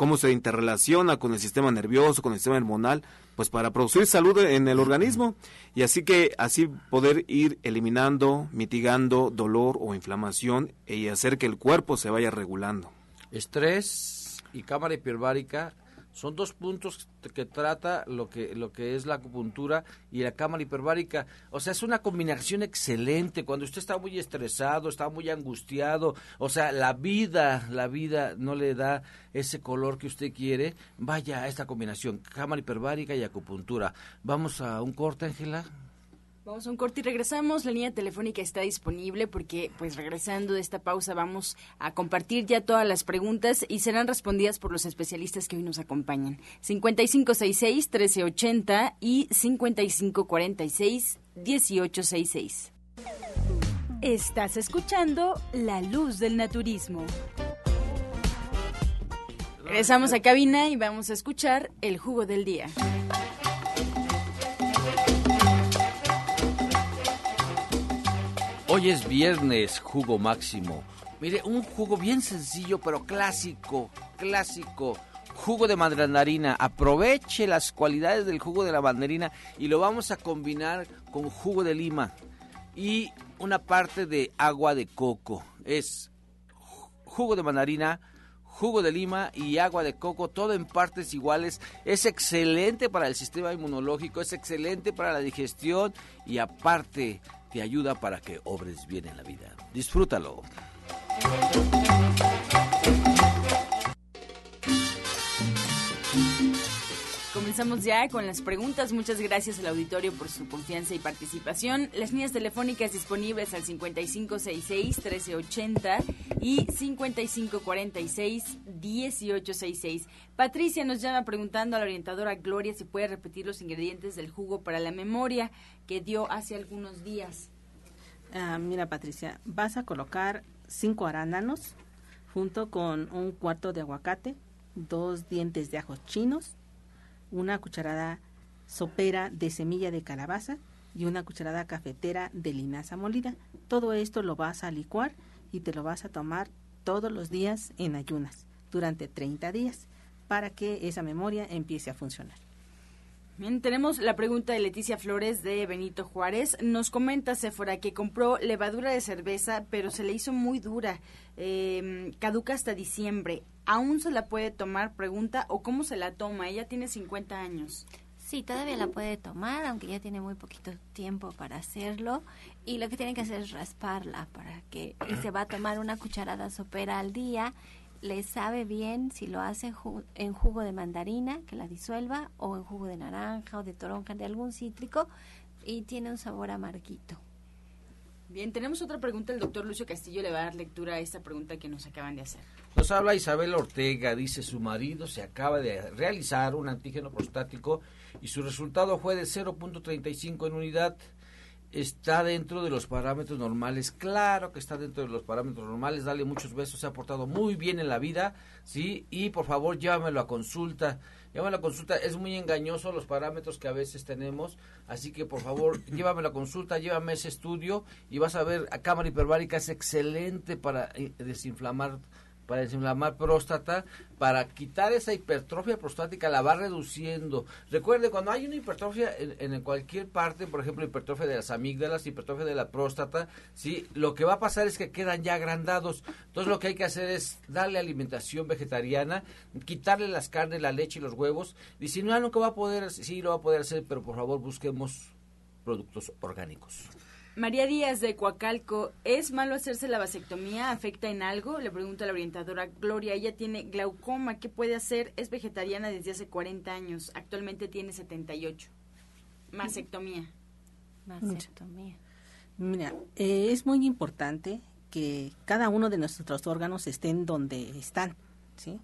cómo se interrelaciona con el sistema nervioso, con el sistema hormonal, pues para producir salud en el organismo y así que así poder ir eliminando, mitigando dolor o inflamación y hacer que el cuerpo se vaya regulando. Estrés y cámara hiperbárica son dos puntos que trata lo que lo que es la acupuntura y la cámara hiperbárica. O sea, es una combinación excelente cuando usted está muy estresado, está muy angustiado, o sea, la vida, la vida no le da ese color que usted quiere. Vaya a esta combinación, cámara hiperbárica y acupuntura. Vamos a un corte, Ángela. Vamos a un corte y regresamos. La línea telefónica está disponible porque, pues, regresando de esta pausa, vamos a compartir ya todas las preguntas y serán respondidas por los especialistas que hoy nos acompañan. 5566-1380 y 5546-1866. Estás escuchando La Luz del Naturismo. Regresamos a cabina y vamos a escuchar el jugo del día. Hoy es viernes, jugo máximo. Mire, un jugo bien sencillo, pero clásico, clásico. Jugo de mandarina. Aproveche las cualidades del jugo de la mandarina y lo vamos a combinar con jugo de lima y una parte de agua de coco. Es jugo de mandarina, jugo de lima y agua de coco, todo en partes iguales. Es excelente para el sistema inmunológico, es excelente para la digestión y aparte te ayuda para que obres bien en la vida. Disfrútalo. Comenzamos ya con las preguntas. Muchas gracias al auditorio por su confianza y participación. Las líneas telefónicas disponibles al 5566-1380 y 5546-1866. Patricia nos llama preguntando a la orientadora Gloria si puede repetir los ingredientes del jugo para la memoria que dio hace algunos días. Ah, mira, Patricia, vas a colocar cinco arándanos junto con un cuarto de aguacate, dos dientes de ajos chinos, una cucharada sopera de semilla de calabaza y una cucharada cafetera de linaza molida. Todo esto lo vas a licuar y te lo vas a tomar todos los días en ayunas durante 30 días para que esa memoria empiece a funcionar. Bien, tenemos la pregunta de Leticia Flores de Benito Juárez. Nos comenta Sephora que compró levadura de cerveza, pero se le hizo muy dura. Eh, caduca hasta diciembre. ¿Aún se la puede tomar? Pregunta. ¿O cómo se la toma? Ella tiene 50 años. Sí, todavía la puede tomar, aunque ya tiene muy poquito tiempo para hacerlo. Y lo que tiene que hacer es rasparla para que y se va a tomar una cucharada sopera al día. Le sabe bien si lo hace en jugo de mandarina, que la disuelva, o en jugo de naranja o de toronja, de algún cítrico, y tiene un sabor amarguito. Bien, tenemos otra pregunta. El doctor Lucio Castillo le va a dar lectura a esta pregunta que nos acaban de hacer. Nos habla Isabel Ortega, dice su marido se acaba de realizar un antígeno prostático y su resultado fue de 0.35 en unidad. Está dentro de los parámetros normales, claro que está dentro de los parámetros normales, dale muchos besos, se ha portado muy bien en la vida, ¿sí? Y por favor llévamelo a consulta, llévamelo a consulta, es muy engañoso los parámetros que a veces tenemos, así que por favor llévamelo a consulta, llévame ese estudio y vas a ver, a cámara hiperbárica es excelente para eh, desinflamar para desinflamar próstata, para quitar esa hipertrofia prostática, la va reduciendo. Recuerde, cuando hay una hipertrofia en, cualquier parte, por ejemplo, hipertrofia de las amígdalas, hipertrofia de la próstata, ¿sí? lo que va a pasar es que quedan ya agrandados. Entonces lo que hay que hacer es darle alimentación vegetariana, quitarle las carnes, la leche y los huevos. Y si no, nunca va a poder, sí lo va a poder hacer, pero por favor busquemos productos orgánicos. María Díaz de Coacalco, ¿es malo hacerse la vasectomía? ¿Afecta en algo? Le pregunta la orientadora Gloria. Ella tiene glaucoma. ¿Qué puede hacer? Es vegetariana desde hace 40 años. Actualmente tiene 78. Mastectomía. Mastectomía. Mira, eh, es muy importante que cada uno de nuestros órganos estén donde están, ¿sí?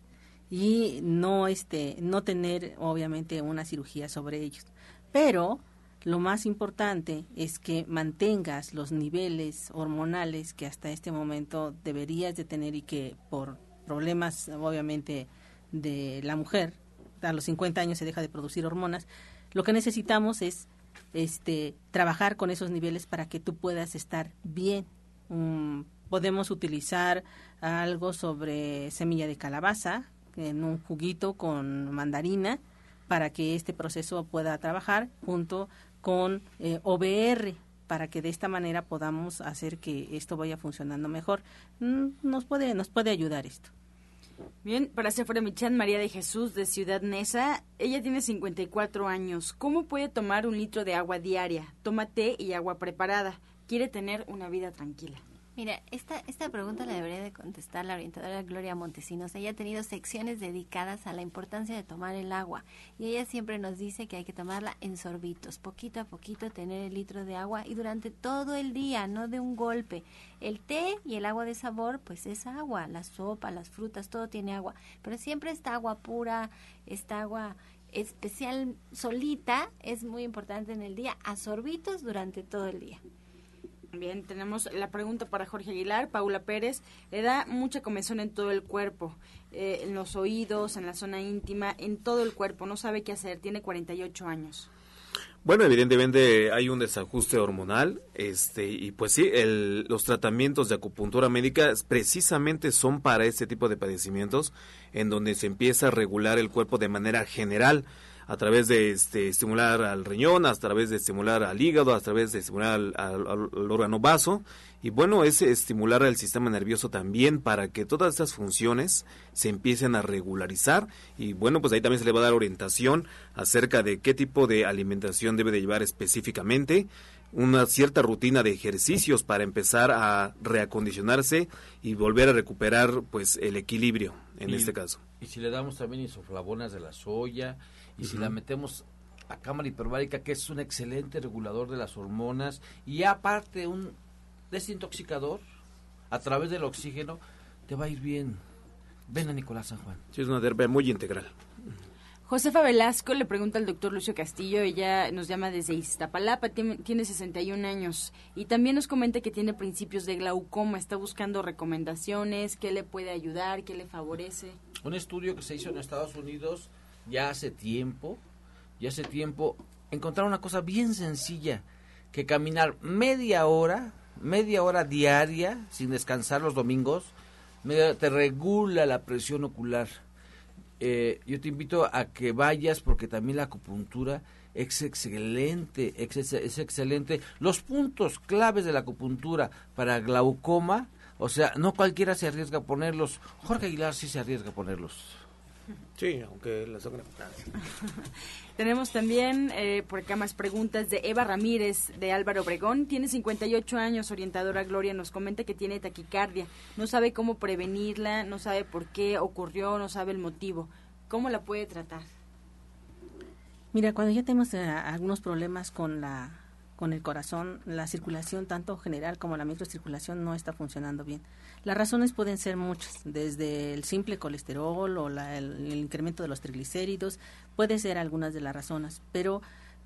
Y no, este, no tener, obviamente, una cirugía sobre ellos. Pero lo más importante es que mantengas los niveles hormonales que hasta este momento deberías de tener y que por problemas obviamente de la mujer a los 50 años se deja de producir hormonas lo que necesitamos es este trabajar con esos niveles para que tú puedas estar bien. Mm, podemos utilizar algo sobre semilla de calabaza en un juguito con mandarina para que este proceso pueda trabajar junto con eh, OBR para que de esta manera podamos hacer que esto vaya funcionando mejor. Mm, nos puede, nos puede ayudar esto. Bien, para Sephora Michan, María de Jesús de Ciudad Neza, ella tiene 54 años. ¿Cómo puede tomar un litro de agua diaria? Toma té y agua preparada. Quiere tener una vida tranquila. Mira, esta, esta pregunta la debería de contestar la orientadora Gloria Montesinos. Ella ha tenido secciones dedicadas a la importancia de tomar el agua y ella siempre nos dice que hay que tomarla en sorbitos, poquito a poquito tener el litro de agua y durante todo el día, no de un golpe. El té y el agua de sabor, pues es agua, la sopa, las frutas, todo tiene agua, pero siempre esta agua pura, esta agua especial solita es muy importante en el día, a sorbitos durante todo el día. Bien, tenemos la pregunta para Jorge Aguilar. Paula Pérez le da mucha comezón en todo el cuerpo, eh, en los oídos, en la zona íntima, en todo el cuerpo. No sabe qué hacer. Tiene 48 años. Bueno, evidentemente hay un desajuste hormonal, este, y pues sí, el, los tratamientos de acupuntura médica precisamente son para este tipo de padecimientos, en donde se empieza a regular el cuerpo de manera general a través de este, estimular al riñón, a través de estimular al hígado, a través de estimular al, al, órgano vaso y bueno, es estimular al sistema nervioso también para que todas estas funciones se empiecen a regularizar y bueno, pues ahí también se le va a dar orientación acerca de qué tipo de alimentación debe de llevar específicamente, una cierta rutina de ejercicios para empezar a reacondicionarse y volver a recuperar pues el equilibrio en este caso. Y si le damos también isoflavonas de la soya, y si la metemos a cámara hiperbárica, que es un excelente regulador de las hormonas y aparte un desintoxicador a través del oxígeno, te va a ir bien. Ven a Nicolás San Juan. Sí, es una terapia muy integral. Josefa Velasco le pregunta al doctor Lucio Castillo, ella nos llama desde Iztapalapa, tiene 61 años y también nos comenta que tiene principios de glaucoma, está buscando recomendaciones, qué le puede ayudar, qué le favorece. Un estudio que se hizo en Estados Unidos ya hace tiempo, ya hace tiempo, encontrar una cosa bien sencilla, que caminar media hora, media hora diaria, sin descansar los domingos, te regula la presión ocular. Eh, yo te invito a que vayas porque también la acupuntura es excelente, es, excelente. Los puntos claves de la acupuntura para glaucoma, o sea, no cualquiera se arriesga a ponerlos. Jorge Aguilar sí se arriesga a ponerlos. Sí, aunque la Tenemos también eh, por acá más preguntas de Eva Ramírez de Álvaro Obregón. Tiene 58 años, orientadora Gloria, nos comenta que tiene taquicardia. No sabe cómo prevenirla, no sabe por qué ocurrió, no sabe el motivo. ¿Cómo la puede tratar? Mira, cuando ya tenemos eh, algunos problemas con la con el corazón, la circulación tanto general como la microcirculación no está funcionando bien. Las razones pueden ser muchas, desde el simple colesterol o el, incremento de los triglicéridos, puede ser algunas de las razones, pero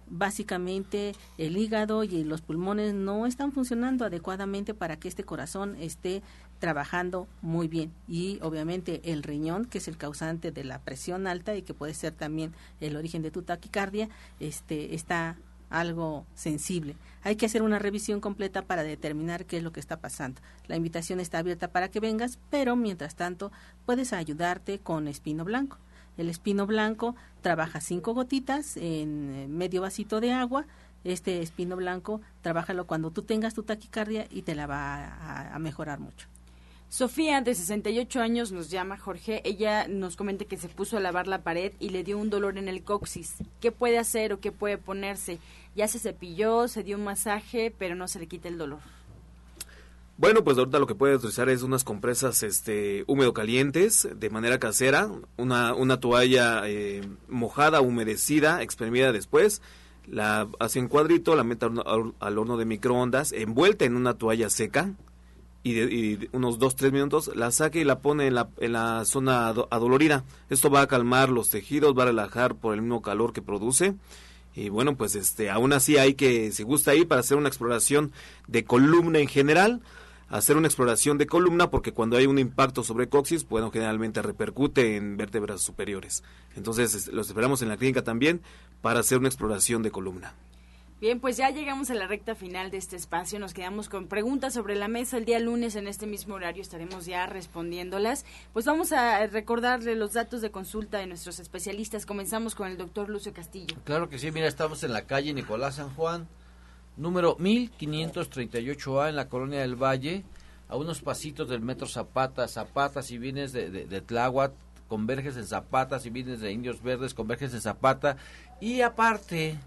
básicamente el hígado y los pulmones no están funcionando adecuadamente para que este corazón esté trabajando muy bien y obviamente el riñón que es el causante de la presión alta y que puede ser también el origen de tu taquicardia este está algo sensible. Hay que hacer una revisión completa para determinar qué es lo que está pasando. La invitación está abierta para que vengas, pero mientras tanto puedes ayudarte con espino blanco. El espino blanco trabaja cinco gotitas en eh, medio vasito de agua. Este espino blanco, trabájalo cuando tú tengas tu taquicardia y te la va a mejorar mucho. Sofía, de 68 años, nos llama Jorge. Ella nos comenta que se puso a lavar la pared y le dio un dolor en el coxis. ¿Qué puede hacer o qué puede ponerse? Ya se cepilló, se dio un masaje, pero no se le quita el dolor. Bueno, pues ahorita lo que puede utilizar es unas compresas este, húmedo calientes de manera casera, una, una toalla eh, mojada, humedecida, exprimida después, la hace en cuadrito, la mete al horno de microondas, envuelta en una toalla seca, y, de, unos 2-3 minutos la saque y la pone en la, en la zona adolorida. Esto va a calmar los tejidos, va a relajar por el mismo calor que produce. Y bueno, pues este, aún así hay que, si gusta ir para hacer una exploración de columna en general, hacer una exploración de columna porque cuando hay un impacto sobre coxis, bueno, generalmente repercute en vértebras superiores. Entonces, los esperamos en la clínica también para hacer una exploración de columna. Bien, pues ya llegamos a la recta final de este espacio. Nos quedamos con preguntas sobre la mesa. El día lunes en este mismo horario estaremos ya respondiéndolas. Pues vamos a recordarle los datos de consulta de nuestros especialistas. Comenzamos con el doctor Lucio Castillo. Claro que sí, mira, estamos en la calle Nicolás San Juan, número 1538A en la colonia del Valle, a unos pasitos del metro Zapata. Zapata, si vienes de, de, Tláhuac, converges en Zapata, si vienes de Indios Verdes, converges en Zapata. Y aparte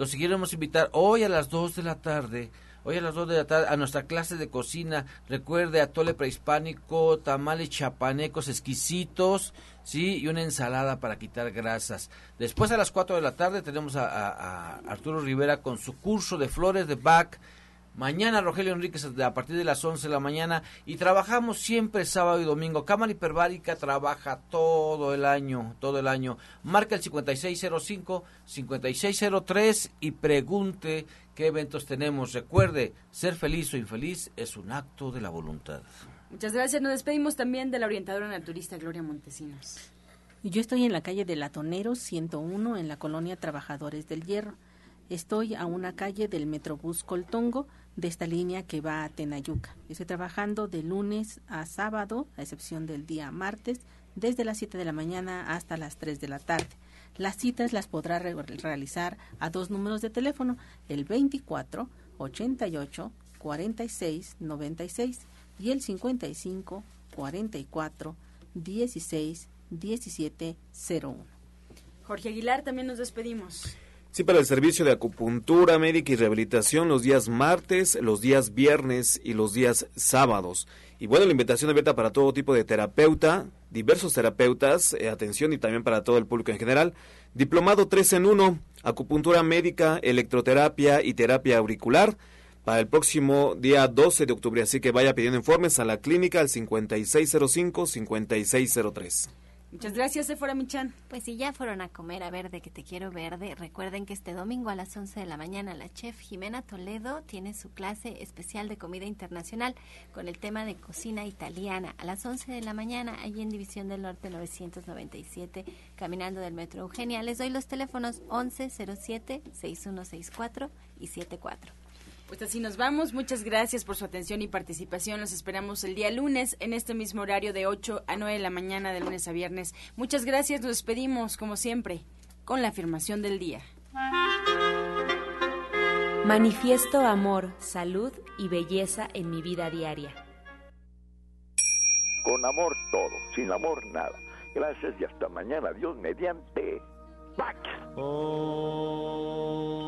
los queremos invitar hoy a las 2 de la tarde. Hoy a las 2 de la tarde a nuestra clase de cocina. Recuerde atole prehispánico, tamales chapanecos exquisitos, sí, y una ensalada para quitar grasas. Después a las 4 de la tarde tenemos a, a Arturo Rivera con su curso de flores de Bach Mañana Rogelio Enríquez a partir de las 11 de la mañana y trabajamos siempre sábado y domingo. Cámara Hiperbárica trabaja todo el año, todo el año. Marca el 5605-5603 y pregunte qué eventos tenemos. Recuerde, ser feliz o infeliz es un acto de la voluntad. Muchas gracias. Nos despedimos también de la orientadora naturista Gloria Montesinos. Yo estoy en la calle de Latonero 101 en la colonia Trabajadores del Hierro. Estoy a una calle del Metrobús Coltongo de esta línea que va a Tenayuca. Estoy trabajando de lunes a sábado, a excepción del día martes, desde las 7 de la mañana hasta las 3 de la tarde. Las citas las podrá realizar a dos números de teléfono, el 24 88 46 96 y el 55 44 16 17 01. Jorge Aguilar, también nos despedimos. Sí, para el servicio de acupuntura médica y rehabilitación los días martes, los días viernes y los días sábados. Y bueno, la invitación abierta para todo tipo de terapeuta, diversos terapeutas, eh, atención y también para todo el público en general. Diplomado 3 en 1, acupuntura médica, electroterapia y terapia auricular para el próximo día 12 de octubre. Así que vaya pidiendo informes a la clínica al 5605-5603. Muchas gracias, Sephora Michan. Pues si ya fueron a comer a Verde, que te quiero verde, recuerden que este domingo a las 11 de la mañana la chef Jimena Toledo tiene su clase especial de comida internacional con el tema de cocina italiana. A las 11 de la mañana, allí en División del Norte 997, caminando del Metro Eugenia. Les doy los teléfonos 1107 6164 y 74. Pues así nos vamos. Muchas gracias por su atención y participación. Los esperamos el día lunes en este mismo horario de 8 a 9 de la mañana de lunes a viernes. Muchas gracias. Nos despedimos, como siempre, con la afirmación del día. Manifiesto amor, salud y belleza en mi vida diaria. Con amor todo, sin amor nada. Gracias y hasta mañana. Dios mediante. Pax. Oh.